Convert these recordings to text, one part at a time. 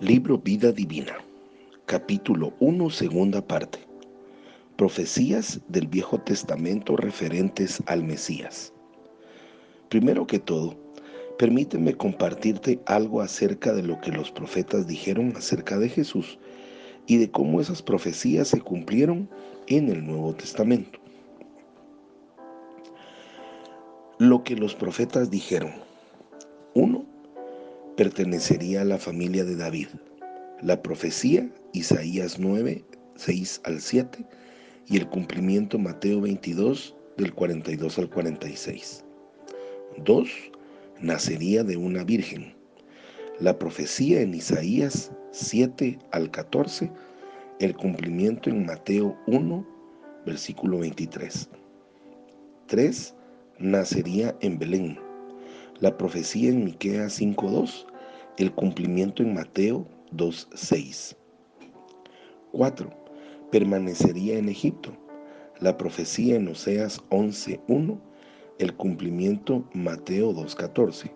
Libro Vida Divina, capítulo 1, segunda parte. Profecías del Viejo Testamento referentes al Mesías. Primero que todo, permíteme compartirte algo acerca de lo que los profetas dijeron acerca de Jesús y de cómo esas profecías se cumplieron en el Nuevo Testamento. Lo que los profetas dijeron. Uno, pertenecería a la familia de David. La profecía, Isaías 9, 6 al 7, y el cumplimiento Mateo 22, del 42 al 46. 2. Nacería de una virgen. La profecía en Isaías 7 al 14, el cumplimiento en Mateo 1, versículo 23. 3. Nacería en Belén. La profecía en Miqueas 5:2 el cumplimiento en Mateo 2.6. 4. Permanecería en Egipto. La profecía en Oseas 11.1. El cumplimiento Mateo 2.14.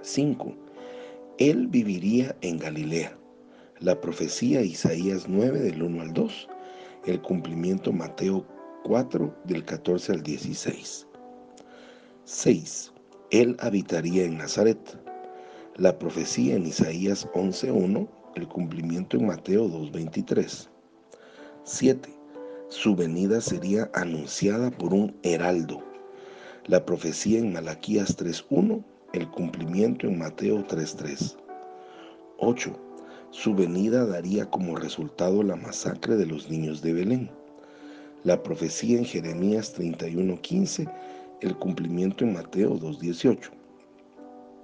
5. Él viviría en Galilea. La profecía Isaías 9 del 1 al 2. El cumplimiento Mateo 4 del 14 al 16. 6. Él habitaría en Nazaret la profecía en Isaías 11.1, el cumplimiento en Mateo 2.23. 7. Su venida sería anunciada por un heraldo. La profecía en Malaquías 3.1, el cumplimiento en Mateo 3.3. 8. Su venida daría como resultado la masacre de los niños de Belén. La profecía en Jeremías 31.15, el cumplimiento en Mateo 2.18.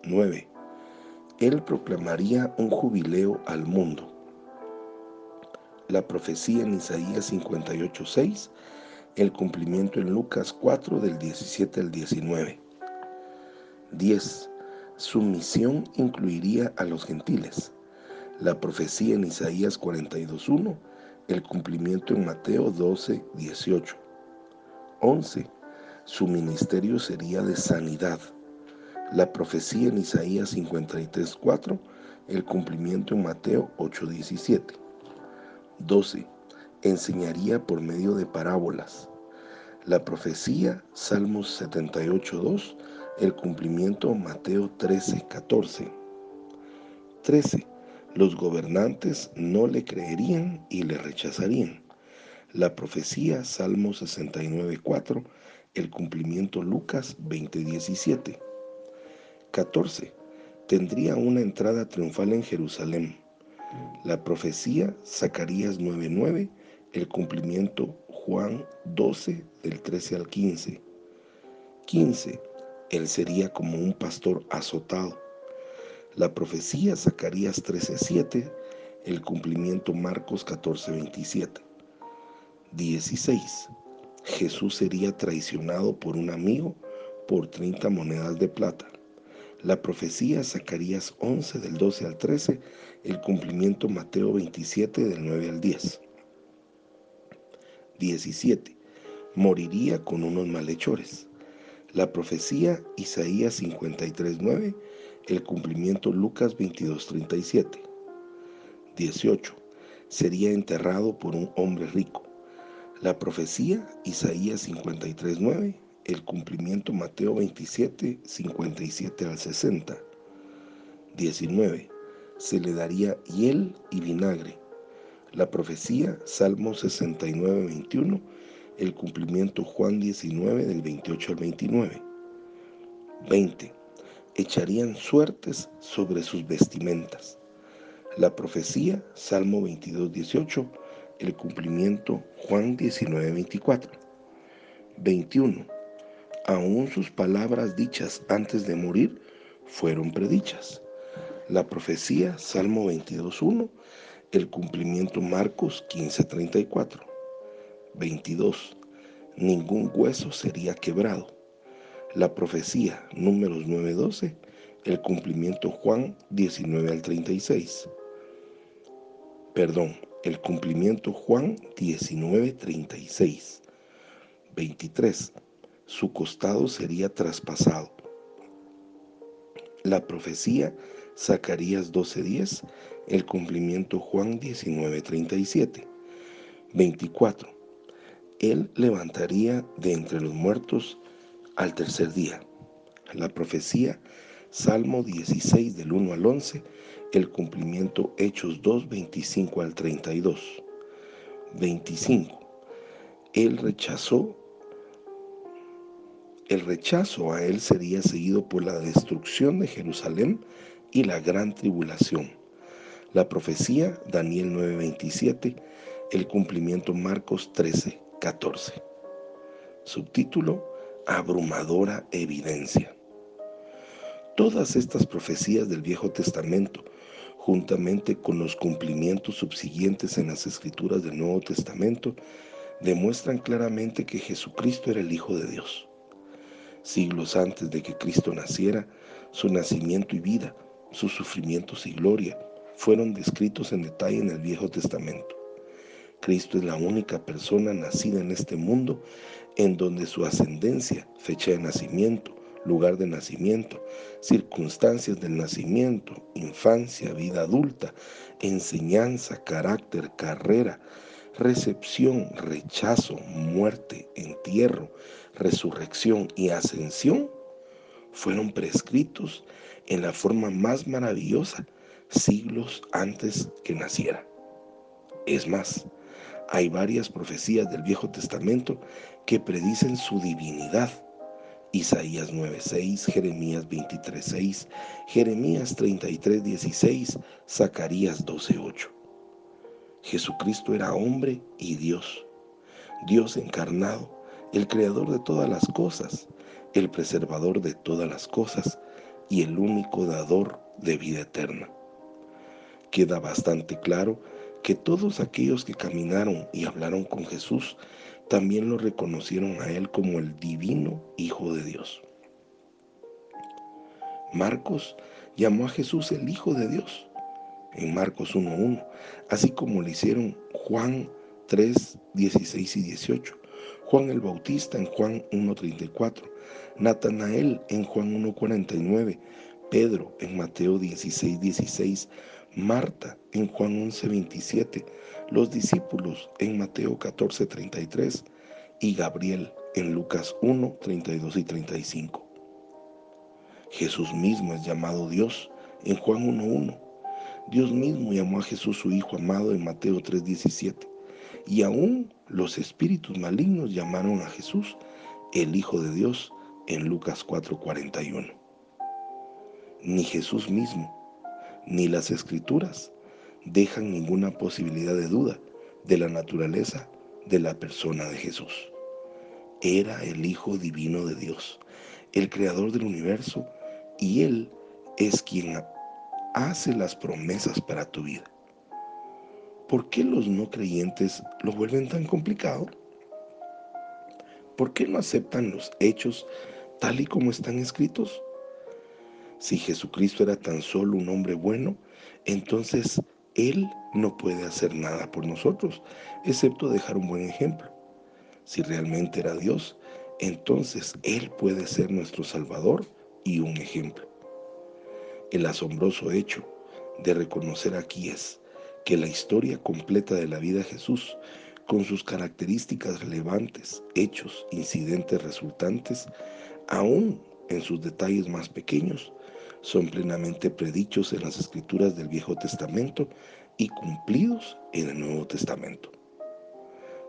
9 él proclamaría un jubileo al mundo. La profecía en Isaías 58.6, el cumplimiento en Lucas 4 del 17 al 19. 10. Su misión incluiría a los gentiles. La profecía en Isaías 42.1, el cumplimiento en Mateo 12.18. 11. Su ministerio sería de sanidad la profecía en Isaías 53.4, el cumplimiento en Mateo 8.17. 12. Enseñaría por medio de parábolas. La profecía, Salmos 78.2, el cumplimiento Mateo 13.14. 13. Los gobernantes no le creerían y le rechazarían. La profecía, Salmos 69.4, el cumplimiento Lucas 20.17. 14. Tendría una entrada triunfal en Jerusalén. La profecía, Zacarías 9:9, el cumplimiento, Juan 12, del 13 al 15. 15. Él sería como un pastor azotado. La profecía, Zacarías 13:7, el cumplimiento, Marcos 14:27. 16. Jesús sería traicionado por un amigo por 30 monedas de plata. La profecía Zacarías 11 del 12 al 13, el cumplimiento Mateo 27 del 9 al 10. 17. Moriría con unos malhechores. La profecía Isaías 53 9, el cumplimiento Lucas 22 37. 18. Sería enterrado por un hombre rico. La profecía Isaías 53 9, el cumplimiento Mateo 27, 57 al 60. 19. Se le daría hiel y vinagre. La profecía, Salmo 69, 21. El cumplimiento Juan 19 del 28 al 29. 20. Echarían suertes sobre sus vestimentas. La profecía, Salmo 22, 18. El cumplimiento Juan 19, 24. 21 aún sus palabras dichas antes de morir fueron predichas. La profecía, Salmo 22.1, el cumplimiento Marcos 15.34. 22. Ningún hueso sería quebrado. La profecía, números 9.12, el cumplimiento Juan 19 al 36. Perdón, el cumplimiento Juan 19.36. 23 su costado sería traspasado. la profecía Zacarías 12:10, el cumplimiento Juan 19:37. 24. Él levantaría de entre los muertos al tercer día. La profecía Salmo 16 del 1 al 11, el cumplimiento Hechos 2, 25 al 32. 25. Él rechazó, el rechazo a él sería seguido por la destrucción de Jerusalén y la gran tribulación. La profecía Daniel 9:27, el cumplimiento Marcos 13:14. Subtítulo Abrumadora evidencia. Todas estas profecías del Viejo Testamento, juntamente con los cumplimientos subsiguientes en las escrituras del Nuevo Testamento, demuestran claramente que Jesucristo era el Hijo de Dios. Siglos antes de que Cristo naciera, su nacimiento y vida, sus sufrimientos y gloria fueron descritos en detalle en el Viejo Testamento. Cristo es la única persona nacida en este mundo en donde su ascendencia, fecha de nacimiento, lugar de nacimiento, circunstancias del nacimiento, infancia, vida adulta, enseñanza, carácter, carrera, recepción, rechazo, muerte, entierro, resurrección y ascensión fueron prescritos en la forma más maravillosa siglos antes que naciera. Es más, hay varias profecías del Viejo Testamento que predicen su divinidad Isaías 9:6, Jeremías 23:6, Jeremías 33:16, Zacarías 12:8. Jesucristo era hombre y Dios, Dios encarnado, el creador de todas las cosas, el preservador de todas las cosas y el único dador de vida eterna. Queda bastante claro que todos aquellos que caminaron y hablaron con Jesús también lo reconocieron a él como el divino Hijo de Dios. Marcos llamó a Jesús el Hijo de Dios en Marcos 1.1, así como lo hicieron Juan 3, 16 y 18, Juan el Bautista en Juan 1.34, Natanael en Juan 1.49, Pedro en Mateo 16, 16, Marta en Juan 11, 27, los discípulos en Mateo 14, 33 y Gabriel en Lucas 1, 32 y 35. Jesús mismo es llamado Dios en Juan 1.1. Dios mismo llamó a Jesús su Hijo amado en Mateo 3.17. Y aún los espíritus malignos llamaron a Jesús el Hijo de Dios en Lucas 4.41. Ni Jesús mismo ni las escrituras dejan ninguna posibilidad de duda de la naturaleza de la persona de Jesús. Era el Hijo Divino de Dios, el Creador del universo, y Él es quien hace las promesas para tu vida. ¿Por qué los no creyentes lo vuelven tan complicado? ¿Por qué no aceptan los hechos tal y como están escritos? Si Jesucristo era tan solo un hombre bueno, entonces Él no puede hacer nada por nosotros, excepto dejar un buen ejemplo. Si realmente era Dios, entonces Él puede ser nuestro Salvador y un ejemplo. El asombroso hecho de reconocer aquí es que la historia completa de la vida de Jesús, con sus características relevantes, hechos, incidentes resultantes, aún en sus detalles más pequeños, son plenamente predichos en las escrituras del Viejo Testamento y cumplidos en el Nuevo Testamento.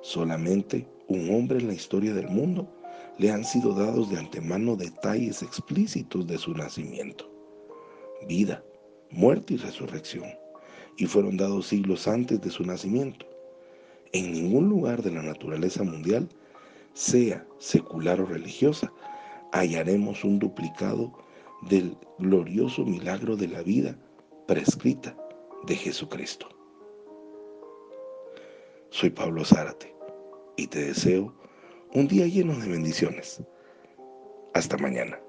Solamente un hombre en la historia del mundo le han sido dados de antemano detalles explícitos de su nacimiento, vida, muerte y resurrección, y fueron dados siglos antes de su nacimiento. En ningún lugar de la naturaleza mundial, sea secular o religiosa, hallaremos un duplicado del glorioso milagro de la vida prescrita de Jesucristo. Soy Pablo Zárate y te deseo un día lleno de bendiciones. Hasta mañana.